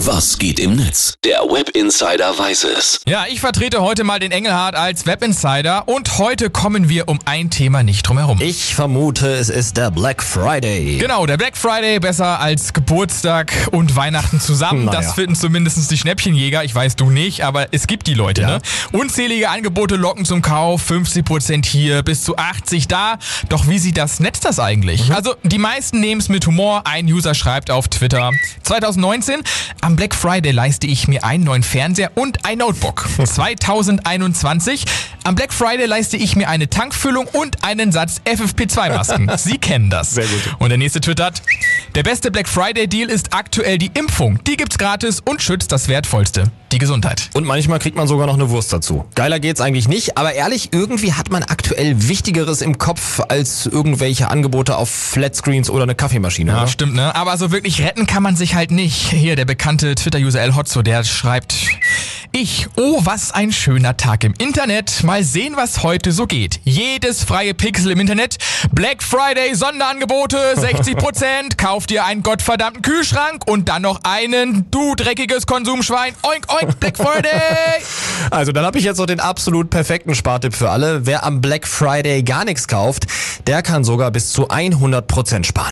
Was geht im Netz? Der Web Insider weiß es. Ja, ich vertrete heute mal den Engelhardt als Web Insider und heute kommen wir um ein Thema nicht drum herum. Ich vermute, es ist der Black Friday. Genau, der Black Friday besser als Geburtstag und Weihnachten zusammen. Naja. Das finden zumindest die Schnäppchenjäger. Ich weiß du nicht, aber es gibt die Leute. Ja. Ne? Unzählige Angebote locken zum Kauf, 50% hier, bis zu 80 da. Doch wie sieht das Netz das eigentlich? Also die meisten nehmen es mit Humor. Ein User schreibt auf Twitter 2019, am Black Friday leiste ich mir einen neuen Fernseher und ein Notebook. 2021, am Black Friday leiste ich mir eine Tankfüllung und einen Satz FFP2-Masken. Sie kennen das. Sehr gut. Und der nächste twittert, der beste Black Friday Deal ist aktuell die Impfung. Die gibt's gratis und schützt das Wertvollste, die Gesundheit. Und manchmal kriegt man sogar noch eine Wurst dazu. Geiler geht's eigentlich nicht, aber ehrlich, irgendwie hat man aktuell Wichtigeres im Kopf als irgendwelche Angebote auf Flatscreens oder eine Kaffeemaschine. Ja, oder? stimmt, ne? Aber so wirklich retten kann man sich halt nicht. Hier, der bekannte Twitter-User El Hotzo, der schreibt, ich, oh, was ein schöner Tag im Internet. Mal sehen, was heute so geht. Jedes freie Pixel im Internet. Black Friday Sonderangebote, 60%. Kauf dir einen gottverdammten Kühlschrank und dann noch einen, du dreckiges Konsumschwein. Oink, oink, Black Friday. Also dann habe ich jetzt noch den absolut perfekten Spartipp für alle. Wer am Black Friday gar nichts kauft, der kann sogar bis zu 100% sparen.